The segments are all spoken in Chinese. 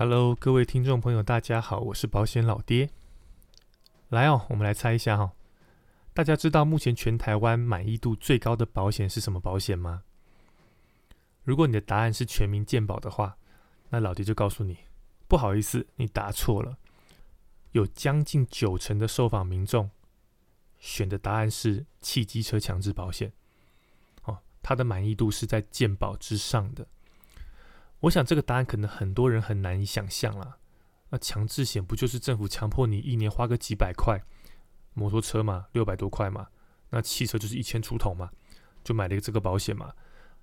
Hello，各位听众朋友，大家好，我是保险老爹。来哦，我们来猜一下哈，大家知道目前全台湾满意度最高的保险是什么保险吗？如果你的答案是全民健保的话，那老爹就告诉你，不好意思，你答错了。有将近九成的受访民众选的答案是汽机车强制保险，哦，它的满意度是在健保之上的。我想这个答案可能很多人很难以想象啦。那强制险不就是政府强迫你一年花个几百块，摩托车嘛六百多块嘛，那汽车就是一千出头嘛，就买了一个这个保险嘛，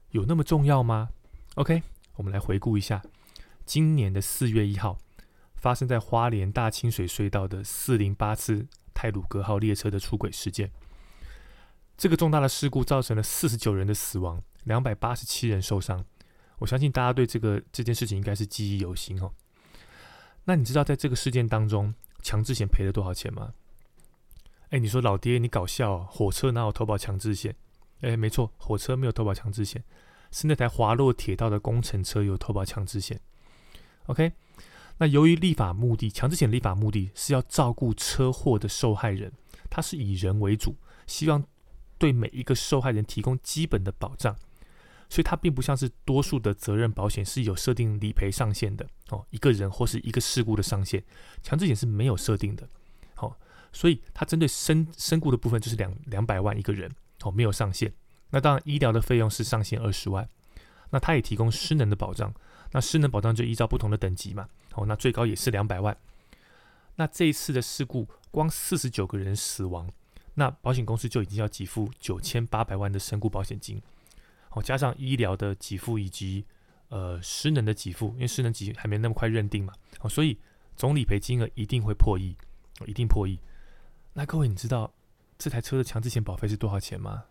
有那么重要吗？OK，我们来回顾一下今年的四月一号发生在花莲大清水隧道的四零八次泰鲁格号列车的出轨事件。这个重大的事故造成了四十九人的死亡，两百八十七人受伤。我相信大家对这个这件事情应该是记忆犹新哦。那你知道在这个事件当中，强制险赔了多少钱吗？哎，你说老爹你搞笑，火车哪有投保强制险？哎，没错，火车没有投保强制险，是那台滑落铁道的工程车有投保强制险。OK，那由于立法目的，强制险立法目的是要照顾车祸的受害人，它是以人为主，希望对每一个受害人提供基本的保障。所以它并不像是多数的责任保险是有设定理赔上限的哦，一个人或是一个事故的上限，强制险是没有设定的。好，所以它针对身身故的部分就是两两百万一个人哦，没有上限。那当然医疗的费用是上限二十万。那它也提供失能的保障，那失能保障就依照不同的等级嘛。哦，那最高也是两百万。那这一次的事故，光四十九个人死亡，那保险公司就已经要给付九千八百万的身故保险金。哦，加上医疗的给付以及呃失能的给付，因为失能给还没那么快认定嘛，哦，所以总理赔金额一定会破亿，一定破亿。那各位，你知道这台车的强制险保费是多少钱吗？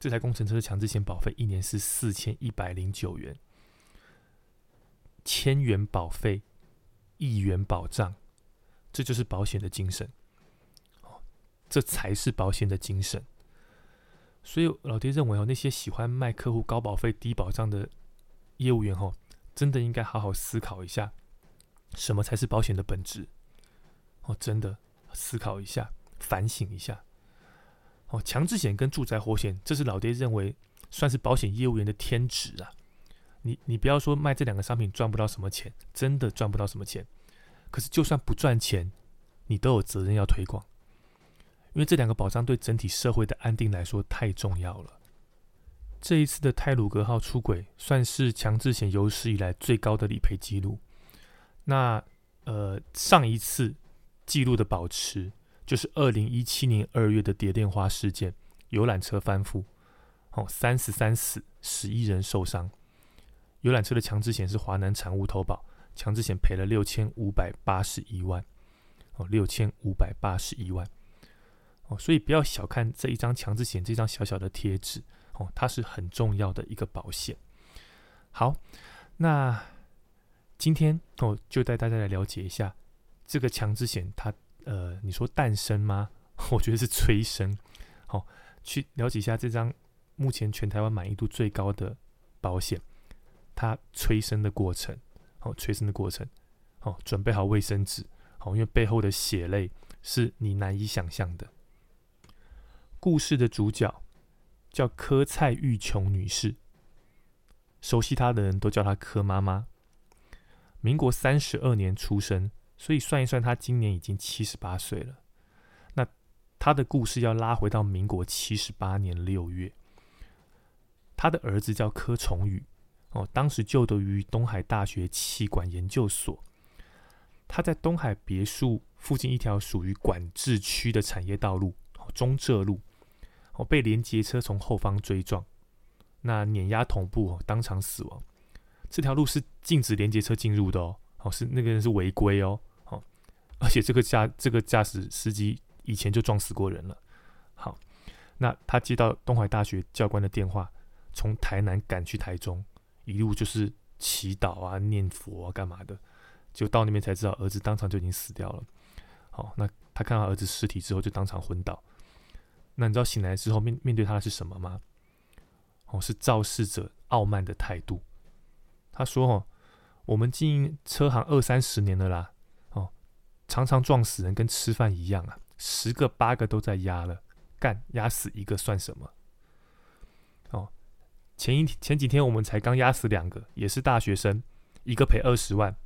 这台工程车的强制险保费一年是四千一百零九元，千元保费，亿元保障，这就是保险的精神。哦，这才是保险的精神。所以老爹认为哦，那些喜欢卖客户高保费、低保障的业务员哦，真的应该好好思考一下，什么才是保险的本质哦，真的思考一下，反省一下哦。强制险跟住宅火险，这是老爹认为算是保险业务员的天职啊。你你不要说卖这两个商品赚不到什么钱，真的赚不到什么钱。可是就算不赚钱，你都有责任要推广。因为这两个保障对整体社会的安定来说太重要了。这一次的泰鲁格号出轨，算是强制险有史以来最高的理赔记录。那呃，上一次记录的保持，就是二零一七年二月的蝶恋花事件，游览车翻覆，哦，三十三死，十一人受伤。游览车的强制险是华南产物投保，强制险赔了六千五百八十一万，哦，六千五百八十一万。哦，所以不要小看这一张强制险，这张小小的贴纸哦，它是很重要的一个保险。好，那今天哦，就带大家来了解一下这个强制险，它呃，你说诞生吗？我觉得是催生。好，去了解一下这张目前全台湾满意度最高的保险，它催生的过程。好，催生的过程。好，准备好卫生纸。好，因为背后的血泪是你难以想象的。故事的主角叫柯蔡玉琼女士，熟悉她的人都叫她柯妈妈。民国三十二年出生，所以算一算，她今年已经七十八岁了。那她的故事要拉回到民国七十八年六月，她的儿子叫柯崇宇，哦，当时就读于东海大学气管研究所。他在东海别墅附近一条属于管制区的产业道路，中浙路。哦，被连接车从后方追撞，那碾压头部，当场死亡。这条路是禁止连接车进入的哦，哦，是那个人是违规哦，好，而且这个驾这个驾驶司机以前就撞死过人了。好，那他接到东海大学教官的电话，从台南赶去台中，一路就是祈祷啊、念佛啊、干嘛的，就到那边才知道儿子当场就已经死掉了。好，那他看到儿子尸体之后，就当场昏倒。那你知道醒来之后面面对他的是什么吗？哦，是肇事者傲慢的态度。他说：“哦，我们经营车行二三十年了啦，哦，常常撞死人跟吃饭一样啊，十个八个都在压了，干压死一个算什么？哦，前一前几天我们才刚压死两个，也是大学生，一个赔二十万，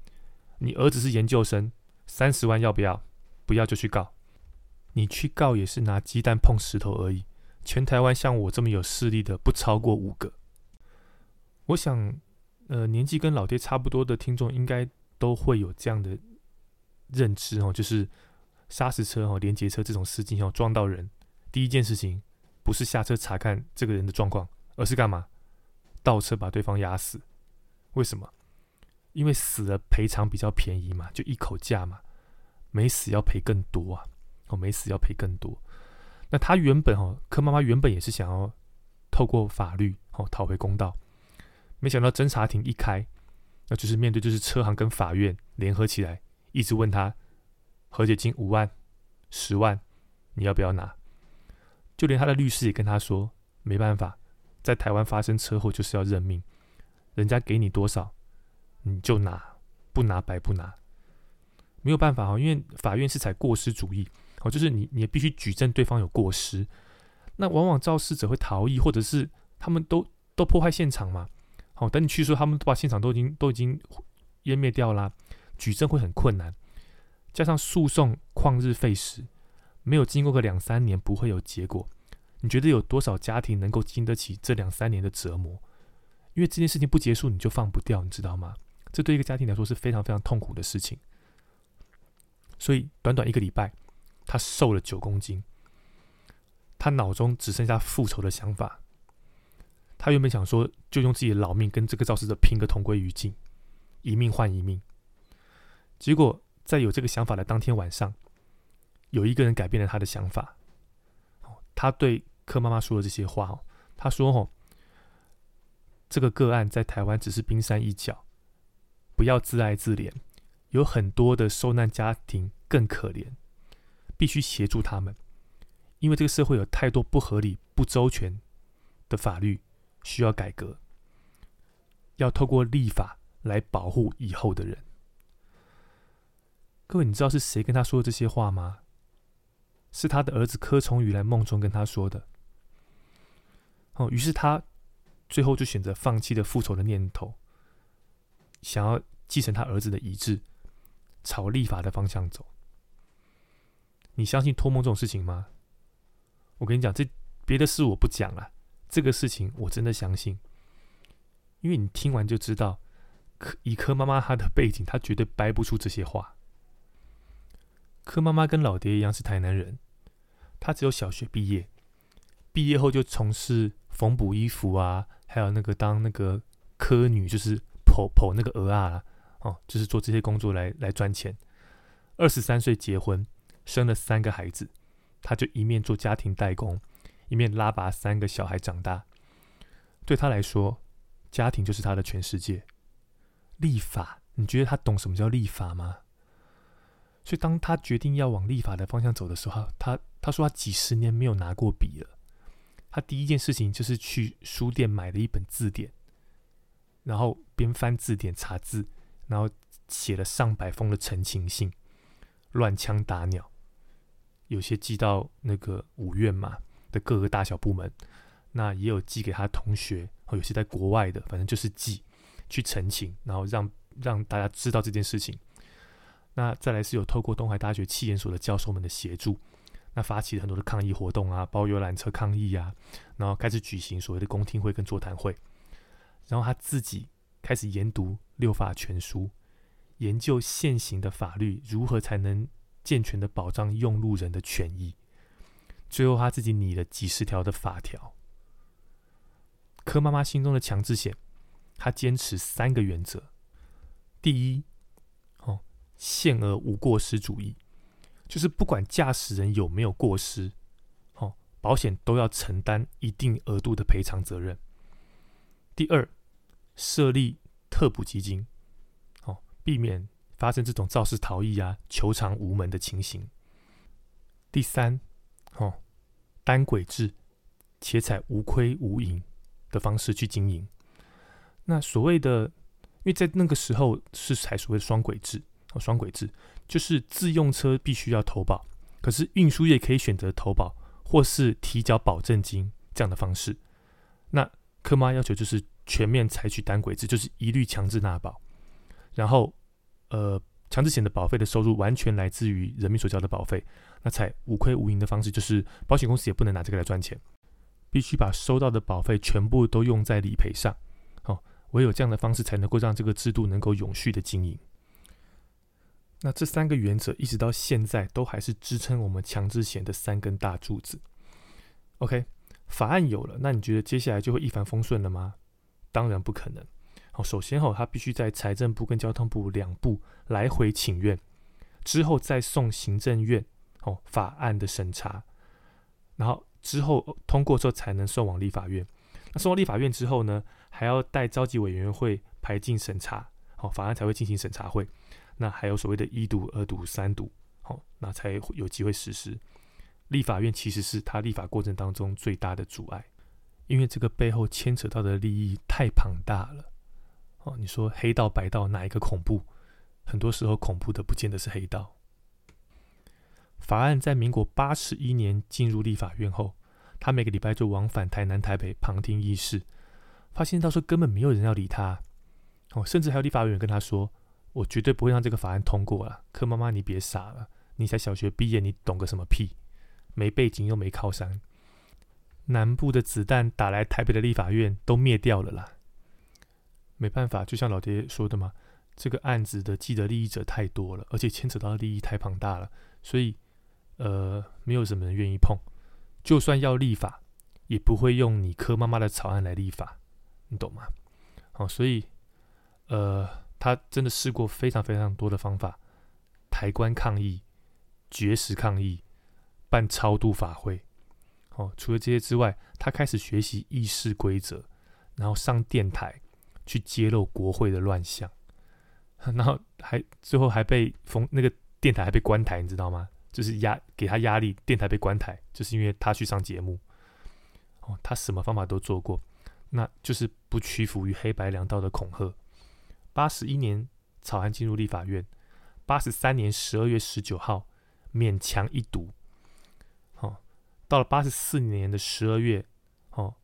你儿子是研究生，三十万要不要？不要就去告，你去告也是拿鸡蛋碰石头而已。全台湾像我这么有势力的不超过五个。我想，呃，年纪跟老爹差不多的听众应该都会有这样的认知哦，就是砂石车哦、连接车这种司机哦撞到人，第一件事情不是下车查看这个人的状况，而是干嘛？倒车把对方压死。为什么？因为死了赔偿比较便宜嘛，就一口价嘛。没死要赔更多啊！哦，没死要赔更多。那他原本哦，柯妈妈原本也是想要透过法律哦讨回公道，没想到侦查庭一开，那就是面对就是车行跟法院联合起来，一直问他和解金五万、十万，你要不要拿？就连他的律师也跟他说，没办法，在台湾发生车祸就是要认命，人家给你多少你就拿，不拿白不拿。没有办法哦，因为法院是采过失主义哦，就是你你也必须举证对方有过失。那往往肇事者会逃逸，或者是他们都都破坏现场嘛。好，等你去说，他们都把现场都已经都已经湮灭掉啦，举证会很困难。加上诉讼旷日费时，没有经过个两三年不会有结果。你觉得有多少家庭能够经得起这两三年的折磨？因为这件事情不结束，你就放不掉，你知道吗？这对一个家庭来说是非常非常痛苦的事情。所以短短一个礼拜，他瘦了九公斤。他脑中只剩下复仇的想法。他原本想说，就用自己的老命跟这个肇事者拼个同归于尽，一命换一命。结果在有这个想法的当天晚上，有一个人改变了他的想法。他对柯妈妈说了这些话哦，他说：“哦，这个个案在台湾只是冰山一角，不要自爱自怜。”有很多的受难家庭更可怜，必须协助他们，因为这个社会有太多不合理、不周全的法律需要改革，要透过立法来保护以后的人。各位，你知道是谁跟他说这些话吗？是他的儿子柯崇宇来梦中跟他说的。哦，于是他最后就选择放弃了复仇的念头，想要继承他儿子的遗志。朝立法的方向走，你相信托梦这种事情吗？我跟你讲，这别的事我不讲了，这个事情我真的相信，因为你听完就知道，柯以柯妈妈她的背景，她绝对掰不出这些话。柯妈妈跟老爹一样是台南人，她只有小学毕业，毕业后就从事缝补衣服啊，还有那个当那个科女，就是剖剖那个鹅啊。哦，就是做这些工作来来赚钱。二十三岁结婚，生了三个孩子，他就一面做家庭代工，一面拉拔三个小孩长大。对他来说，家庭就是他的全世界。立法，你觉得他懂什么叫立法吗？所以当他决定要往立法的方向走的时候，他他说他几十年没有拿过笔了。他第一件事情就是去书店买了一本字典，然后边翻字典查字。然后写了上百封的陈情信，乱枪打鸟，有些寄到那个五院嘛的各个大小部门，那也有寄给他同学，有些在国外的，反正就是寄去澄清，然后让让大家知道这件事情。那再来是有透过东海大学气研所的教授们的协助，那发起了很多的抗议活动啊，包游览车抗议啊，然后开始举行所谓的公听会跟座谈会，然后他自己。开始研读六法全书，研究现行的法律如何才能健全的保障用路人的权益。最后，他自己拟了几十条的法条。柯妈妈心中的强制险，他坚持三个原则：第一，哦，限额无过失主义，就是不管驾驶人有没有过失，哦，保险都要承担一定额度的赔偿责任。第二。设立特补基金，哦，避免发生这种肇事逃逸啊、求偿无门的情形。第三，哦，单轨制，且采无亏无盈的方式去经营。那所谓的因为在那个时候是采所谓的双轨制哦，双轨制就是自用车必须要投保，可是运输业可以选择投保或是提交保证金这样的方式。那科妈要求就是全面采取单轨制，就是一律强制纳保，然后呃强制险的保费的收入完全来自于人民所交的保费，那采无亏无盈的方式，就是保险公司也不能拿这个来赚钱，必须把收到的保费全部都用在理赔上。哦唯有这样的方式，才能够让这个制度能够永续的经营。那这三个原则一直到现在都还是支撑我们强制险的三根大柱子。OK，法案有了，那你觉得接下来就会一帆风顺了吗？当然不可能。好，首先哈，他必须在财政部跟交通部两部来回请愿，之后再送行政院哦法案的审查，然后之后通过之后才能送往立法院。那送到立法院之后呢？还要带召集委员会排进审查，好，法案才会进行审查会。那还有所谓的一读、二读、三读，好，那才有机会实施。立法院其实是他立法过程当中最大的阻碍，因为这个背后牵扯到的利益太庞大了。哦，你说黑道白道哪一个恐怖？很多时候恐怖的不见得是黑道。法案在民国八十一年进入立法院后，他每个礼拜就往返台南、台北旁听议事。发现到时候根本没有人要理他，哦，甚至还有立法委员跟他说：“我绝对不会让这个法案通过了。”柯妈妈，你别傻了，你才小学毕业，你懂个什么屁？没背景又没靠山，南部的子弹打来台北的立法院都灭掉了啦。没办法，就像老爹说的嘛，这个案子的既得利益者太多了，而且牵扯到的利益太庞大了，所以呃，没有什么人愿意碰。就算要立法，也不会用你柯妈妈的草案来立法。你懂吗？好，所以，呃，他真的试过非常非常多的方法，抬棺抗议、绝食抗议、办超度法会。哦，除了这些之外，他开始学习议事规则，然后上电台去揭露国会的乱象，然后还最后还被封那个电台还被关台，你知道吗？就是压给他压力，电台被关台，就是因为他去上节目。哦，他什么方法都做过。那就是不屈服于黑白两道的恐吓。八十一年草案进入立法院，八十三年十二月十九号勉强一读。好，到了八十四年的十二月，哦，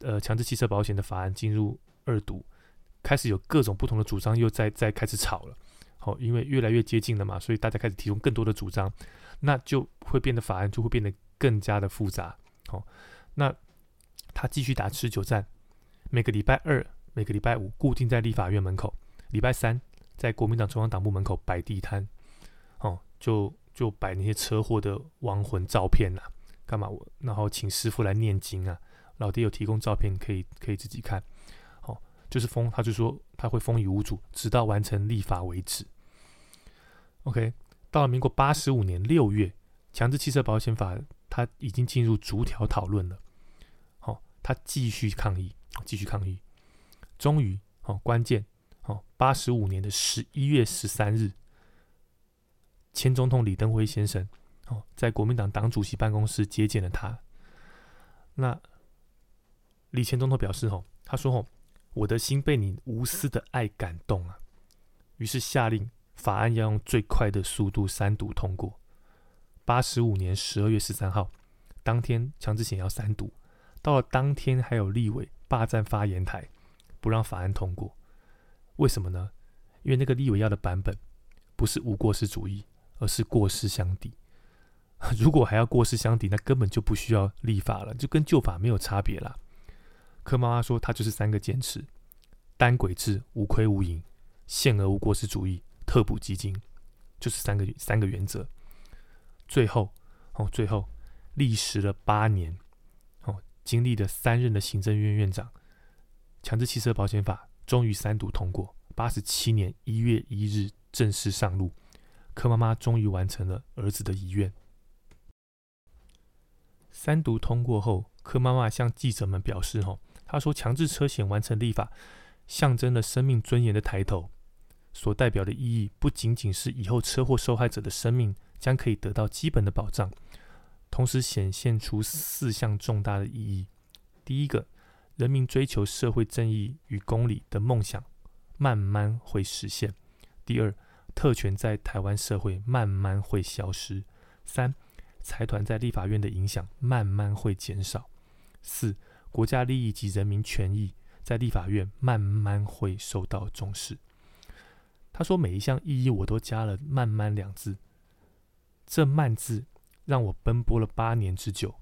呃，强制汽车保险的法案进入二读，开始有各种不同的主张，又在在开始吵了。好，因为越来越接近了嘛，所以大家开始提供更多的主张，那就会变得法案就会变得更加的复杂。好，那他继续打持久战。每个礼拜二、每个礼拜五固定在立法院门口，礼拜三在国民党中央党部门口摆地摊，哦，就就摆那些车祸的亡魂照片呐，干嘛我？然后请师傅来念经啊，老爹有提供照片可以可以自己看，就是封，他就说他会封以无主，直到完成立法为止。OK，到了民国八十五年六月，强制汽车保险法他已经进入逐条讨论了，好，他继续抗议。继续抗议，终于，哦，关键，哦，八十五年的十一月十三日，前总统李登辉先生，哦，在国民党党主席办公室接见了他。那李前总统表示，哦，他说，哦，我的心被你无私的爱感动啊，于是下令法案要用最快的速度三读通过。八十五年十二月十三号，当天强制险要三读，到了当天还有立委。霸占发言台，不让法案通过，为什么呢？因为那个立委要的版本不是无过失主义，而是过失相抵。如果还要过失相抵，那根本就不需要立法了，就跟旧法没有差别了。柯妈妈说，她就是三个坚持：单轨制、无亏无盈、限额无过失主义、特补基金，就是三个三个原则。最后，哦，最后历时了八年。哦经历了三任的行政院院长，强制汽车保险法终于三读通过，八十七年一月一日正式上路，柯妈妈终于完成了儿子的遗愿。三读通过后，柯妈妈向记者们表示：“吼，他说强制车险完成立法，象征了生命尊严的抬头，所代表的意义不仅仅是以后车祸受害者的生命将可以得到基本的保障。”同时显现出四项重大的意义：第一个，人民追求社会正义与公理的梦想慢慢会实现；第二，特权在台湾社会慢慢会消失；三，财团在立法院的影响慢慢会减少；四，国家利益及人民权益在立法院慢慢会受到重视。他说：“每一项意义我都加了‘慢慢’两字，这‘慢’字让我奔波了八年之久，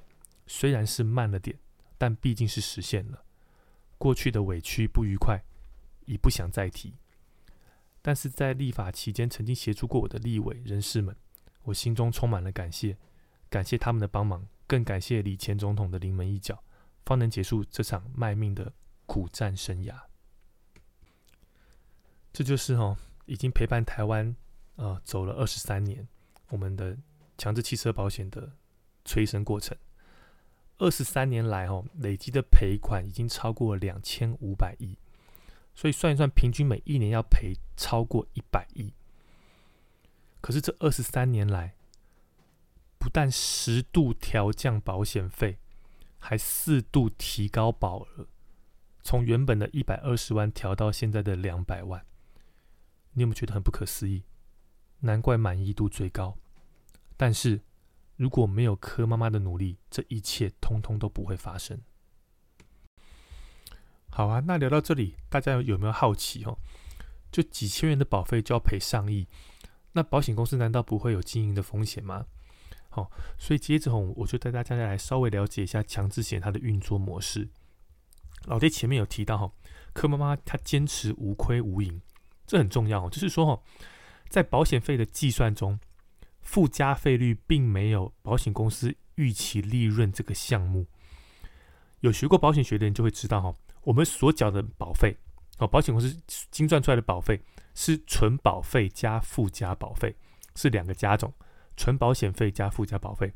虽然是慢了点，但毕竟是实现了。过去的委屈不愉快，已不想再提。但是在立法期间，曾经协助过我的立委人士们，我心中充满了感谢，感谢他们的帮忙，更感谢李前总统的临门一脚，方能结束这场卖命的苦战生涯。这就是哦。”已经陪伴台湾，呃，走了二十三年，我们的强制汽车保险的催生过程，二十三年来，哦，累积的赔款已经超过两千五百亿，所以算一算，平均每一年要赔超过一百亿。可是这二十三年来，不但十度调降保险费，还四度提高保额，从原本的一百二十万调到现在的两百万。你有没有觉得很不可思议？难怪满意度最高。但是如果没有柯妈妈的努力，这一切通通都不会发生。好啊，那聊到这里，大家有没有好奇哦？就几千元的保费就要赔上亿，那保险公司难道不会有经营的风险吗？好，所以接着吼，我就带大家来稍微了解一下强制险它的运作模式。老爹前面有提到哈，柯妈妈她坚持无亏无盈。这很重要，就是说哈，在保险费的计算中，附加费率并没有保险公司预期利润这个项目。有学过保险学的人就会知道哈，我们所缴的保费哦，保险公司精算出来的保费是纯保费加附加保费，是两个加总，纯保险费加附加保费。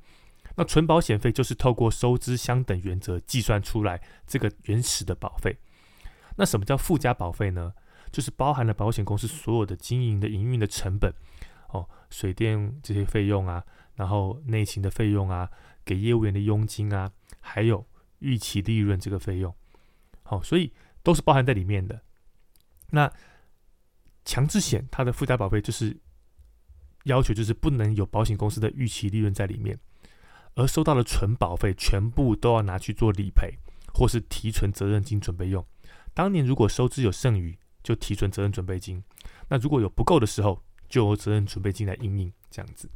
那纯保险费就是透过收支相等原则计算出来这个原始的保费。那什么叫附加保费呢？就是包含了保险公司所有的经营的营运的成本，哦，水电这些费用啊，然后内勤的费用啊，给业务员的佣金啊，还有预期利润这个费用，好，所以都是包含在里面的。那强制险它的附加保费就是要求就是不能有保险公司的预期利润在里面，而收到的纯保费全部都要拿去做理赔或是提存责任金准备用。当年如果收支有剩余，就提存责任准备金，那如果有不够的时候，就由责任准备金来应应这样子。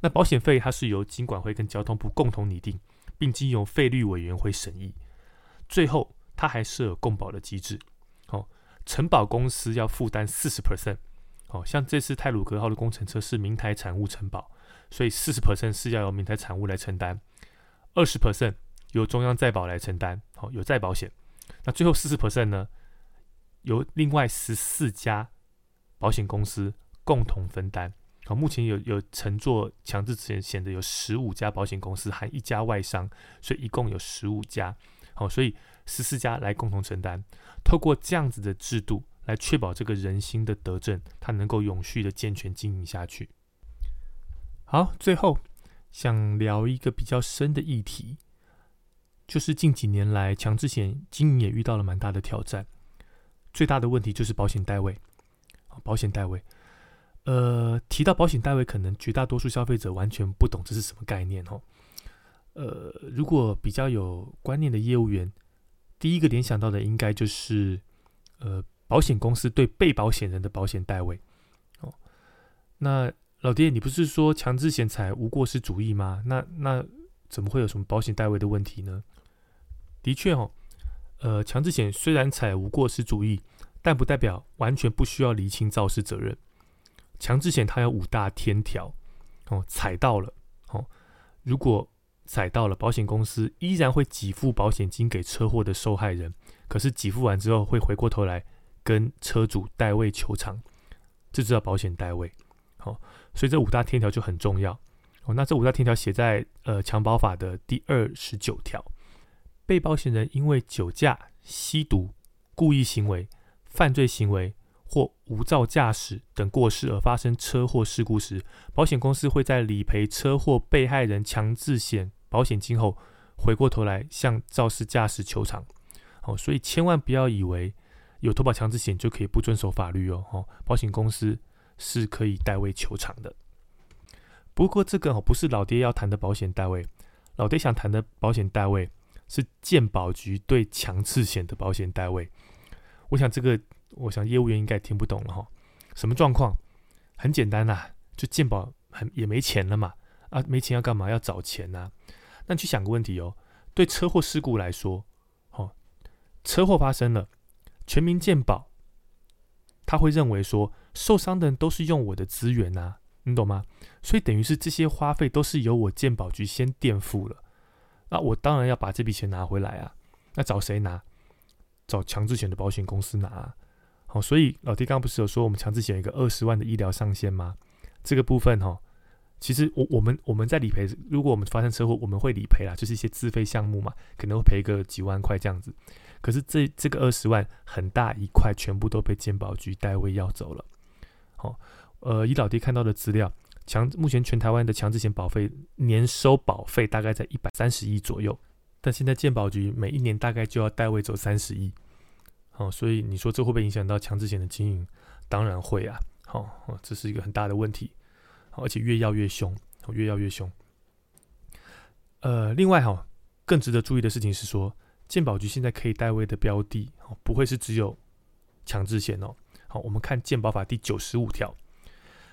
那保险费它是由金管会跟交通部共同拟定，并经由费率委员会审议，最后它还设有共保的机制。哦，承保公司要负担四十 percent。哦，像这次泰鲁格号的工程车是明台产物承保，所以四十 percent 是要由明台产物来承担，二十 percent 由中央再保来承担。好，有再保险。那最后四十 percent 呢？由另外十四家保险公司共同分担。好，目前有有乘坐强制险险的有十五家保险公司，含一家外商，所以一共有十五家。好，所以十四家来共同承担。透过这样子的制度，来确保这个人心的德政，它能够永续的健全经营下去。好，最后想聊一个比较深的议题，就是近几年来强制险经营也遇到了蛮大的挑战。最大的问题就是保险代位，保险代位，呃，提到保险代位，可能绝大多数消费者完全不懂这是什么概念哦。呃，如果比较有观念的业务员，第一个联想到的应该就是，呃，保险公司对被保险人的保险代位。哦，那老爹，你不是说强制险才无过失主义吗？那那怎么会有什么保险代位的问题呢？的确哦。呃，强制险虽然采无过失主义，但不代表完全不需要厘清肇事责任。强制险它有五大天条，哦，踩到了，哦，如果踩到了，保险公司依然会给付保险金给车祸的受害人，可是给付完之后会回过头来跟车主代位求偿，这就叫保险代位。好，所以这五大天条就很重要。哦，那这五大天条写在呃强保法的第二十九条。被保险人因为酒驾、吸毒、故意行为、犯罪行为或无照驾驶等过失而发生车祸事故时，保险公司会在理赔车祸被害人强制险保险金后，回过头来向肇事驾驶求偿。哦，所以千万不要以为有投保强制险就可以不遵守法律哦，哦，保险公司是可以代位求偿的。不过这个哦不是老爹要谈的保险代位，老爹想谈的保险代位是健保局对强制险的保险代位。我想这个，我想业务员应该听不懂了哈。什么状况？很简单呐，就健保很也没钱了嘛，啊，没钱要干嘛？要找钱呐。那你去想个问题哦，对车祸事故来说，哦，车祸发生了，全民健保他会认为说，受伤的人都是用我的资源呐。你懂吗？所以等于是这些花费都是由我健保局先垫付了，那我当然要把这笔钱拿回来啊。那找谁拿？找强制险的保险公司拿。好，所以老弟刚刚不是有说我们强制险一个二十万的医疗上限吗？这个部分哈，其实我我们我们在理赔，如果我们发生车祸，我们会理赔啦，就是一些自费项目嘛，可能会赔个几万块这样子。可是这这个二十万很大一块，全部都被健保局代位要走了。好。呃，以老爹看到的资料，强目前全台湾的强制险保费年收保费大概在一百三十亿左右，但现在健保局每一年大概就要代位走三十亿，好，所以你说这会不会影响到强制险的经营？当然会啊，好，这是一个很大的问题，而且越要越凶，越要越凶。呃，另外哈，更值得注意的事情是说，健保局现在可以代位的标的哦，不会是只有强制险哦。好，我们看健保法第九十五条。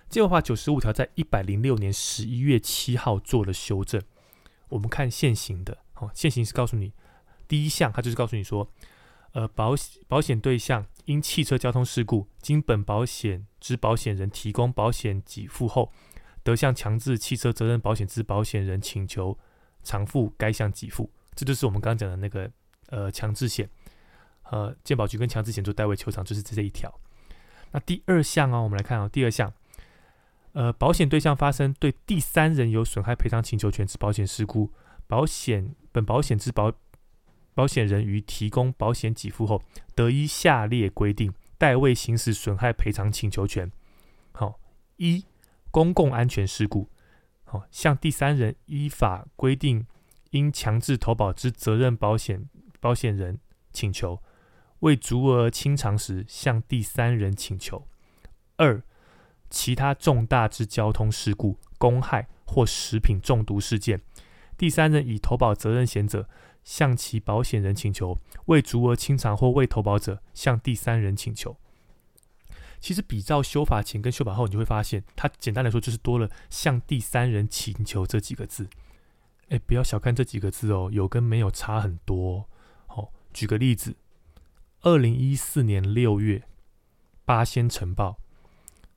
健保法九十五条在一百零六年十一月七号做了修正。我们看现行的，哦，现行是告诉你，第一项它就是告诉你说，呃，保险保险对象因汽车交通事故经本保险之保险人提供保险给付后，得向强制汽车责任保险之保险人请求偿付该项给付。这就是我们刚刚讲的那个呃强制险，呃，健保局跟强制险做代位求偿，就是这这一条。那第二项哦，我们来看啊，第二项。呃，保险对象发生对第三人有损害赔偿请求权之保险事故，保险本保险之保保险人于提供保险给付后，得依下列规定代位行使损害赔偿请求权。好，一公共安全事故，好，向第三人依法规定应强制投保之责任保险保险人请求，未足额清偿时，向第三人请求。二其他重大之交通事故、公害或食品中毒事件，第三人以投保责任险者，向其保险人请求；未足额清偿或未投保者，向第三人请求。其实比照修法前跟修法后，你就会发现，它简单来说就是多了“向第三人请求”这几个字。哎，不要小看这几个字哦，有跟没有差很多。举个例子，二零一四年六月，八仙晨报。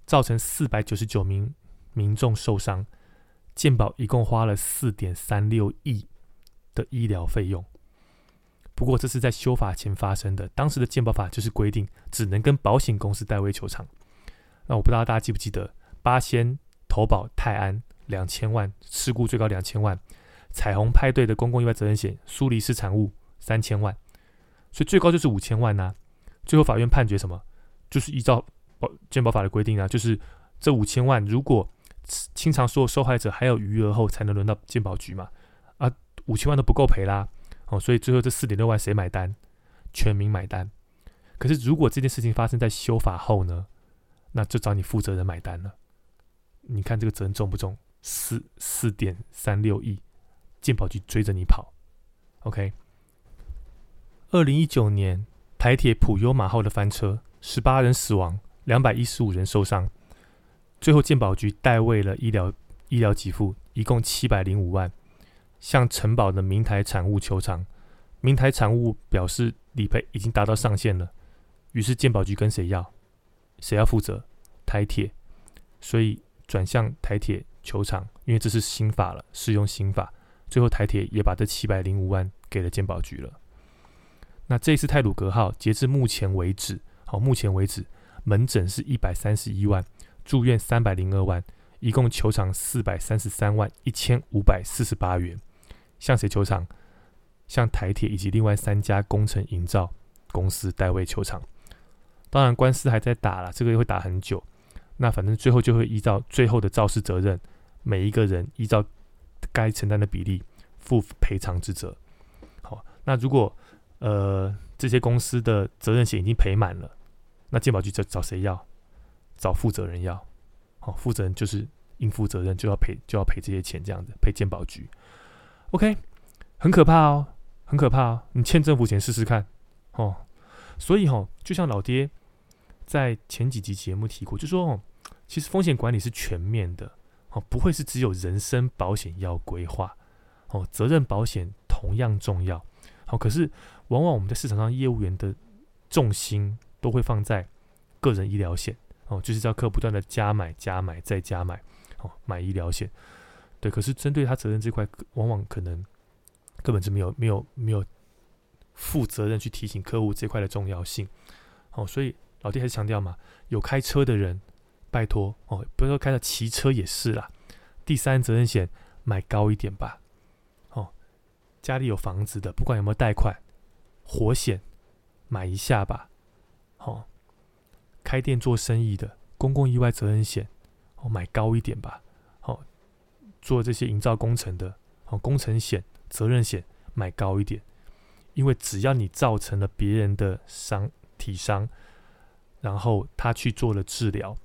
造成四百九十九名民众受伤，健保一共花了四点三六亿的医疗费用。不过这是在修法前发生的，当时的健保法就是规定只能跟保险公司代为求偿。那我不知道大家记不记得，八仙投保泰安两千万，事故最高两千万；彩虹派对的公共意外责任险苏黎世产物三千万，所以最高就是五千万呐。最后法院判决什么？就是依照保。健保法的规定啊，就是这五千万，如果清偿所有受害者还有余额后，才能轮到健保局嘛。啊，五千万都不够赔啦，哦，所以最后这四点六万谁买单？全民买单。可是如果这件事情发生在修法后呢，那就找你负责人买单了。你看这个责任重不重？四四点三六亿，健保局追着你跑。OK。二零一九年台铁普悠马号的翻车，十八人死亡。两百一十五人受伤，最后健保局代位了医疗医疗给付，一共七百零五万，向城堡的明台产物求偿。明台产物表示理赔已经达到上限了，于是健保局跟谁要？谁要负责？台铁，所以转向台铁求偿，因为这是新法了，适用新法。最后台铁也把这七百零五万给了健保局了。那这次泰鲁格号截至目前为止，好，目前为止。门诊是一百三十一万，住院三百零二万，一共求偿四百三十三万一千五百四十八元。向谁求偿？向台铁以及另外三家工程营造公司代位求偿。当然，官司还在打了，这个会打很久。那反正最后就会依照最后的肇事责任，每一个人依照该承担的比例负赔偿之责。好，那如果呃这些公司的责任险已经赔满了，那健保局找找谁要？找负责人要。好，负责人就是应负责任，就要赔就要赔这些钱，这样子赔健保局。OK，很可怕哦，很可怕哦。你欠政府钱试试看哦。所以哈，就像老爹在前几集节目提过，就说哦，其实风险管理是全面的哦，不会是只有人身保险要规划哦，责任保险同样重要。好，可是往往我们在市场上业务员的重心都会放在个人医疗险哦，就是叫客户不断的加买、加买再加买哦，买医疗险。对，可是针对他责任这块，往往可能根本就没有、没有、没有负责任去提醒客户这块的重要性。哦，所以老弟还是强调嘛，有开车的人，拜托哦，不要说开了骑车也是啦。第三责任险买高一点吧。哦家里有房子的，不管有没有贷款，活险买一下吧。好，开店做生意的，公共意外责任险哦，买高一点吧。好，做这些营造工程的，哦，工程险、责任险买高一点，因为只要你造成了别人的伤体伤，然后他去做了治疗，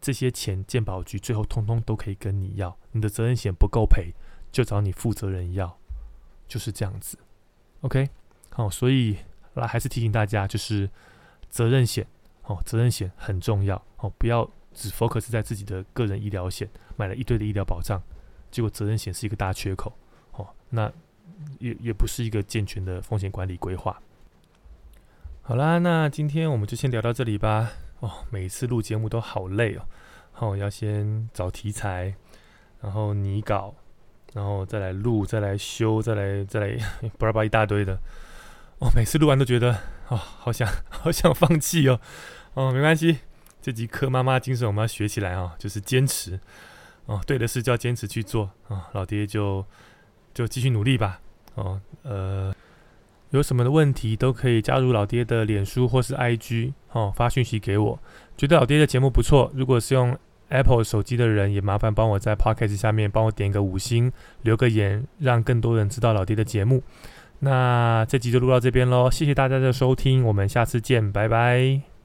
这些钱健保局最后通通都可以跟你要。你的责任险不够赔，就找你负责人要。就是这样子，OK，哦，所以来还是提醒大家，就是责任险哦，责任险很重要哦，不要只 focus 在自己的个人医疗险，买了一堆的医疗保障，结果责任险是一个大缺口哦，那也也不是一个健全的风险管理规划。好啦，那今天我们就先聊到这里吧。哦，每次录节目都好累哦，好，要先找题材，然后拟稿。然后再来录，再来修，再来再来，巴拉巴一大堆的。哦，每次录完都觉得，哦，好想 好想放弃哦。哦，没关系，这集课妈妈精神我们要学起来啊，就是坚持。哦，对的事就要坚持去做啊。老爹就就继续努力吧。哦，呃，有什么的问题都可以加入老爹的脸书或是 IG 哦，发讯息给我。觉得老爹的节目不错，如果是用。Apple 手机的人也麻烦帮我在 Podcast 下面帮我点个五星，留个言，让更多人知道老爹的节目。那这集就录到这边喽，谢谢大家的收听，我们下次见，拜拜。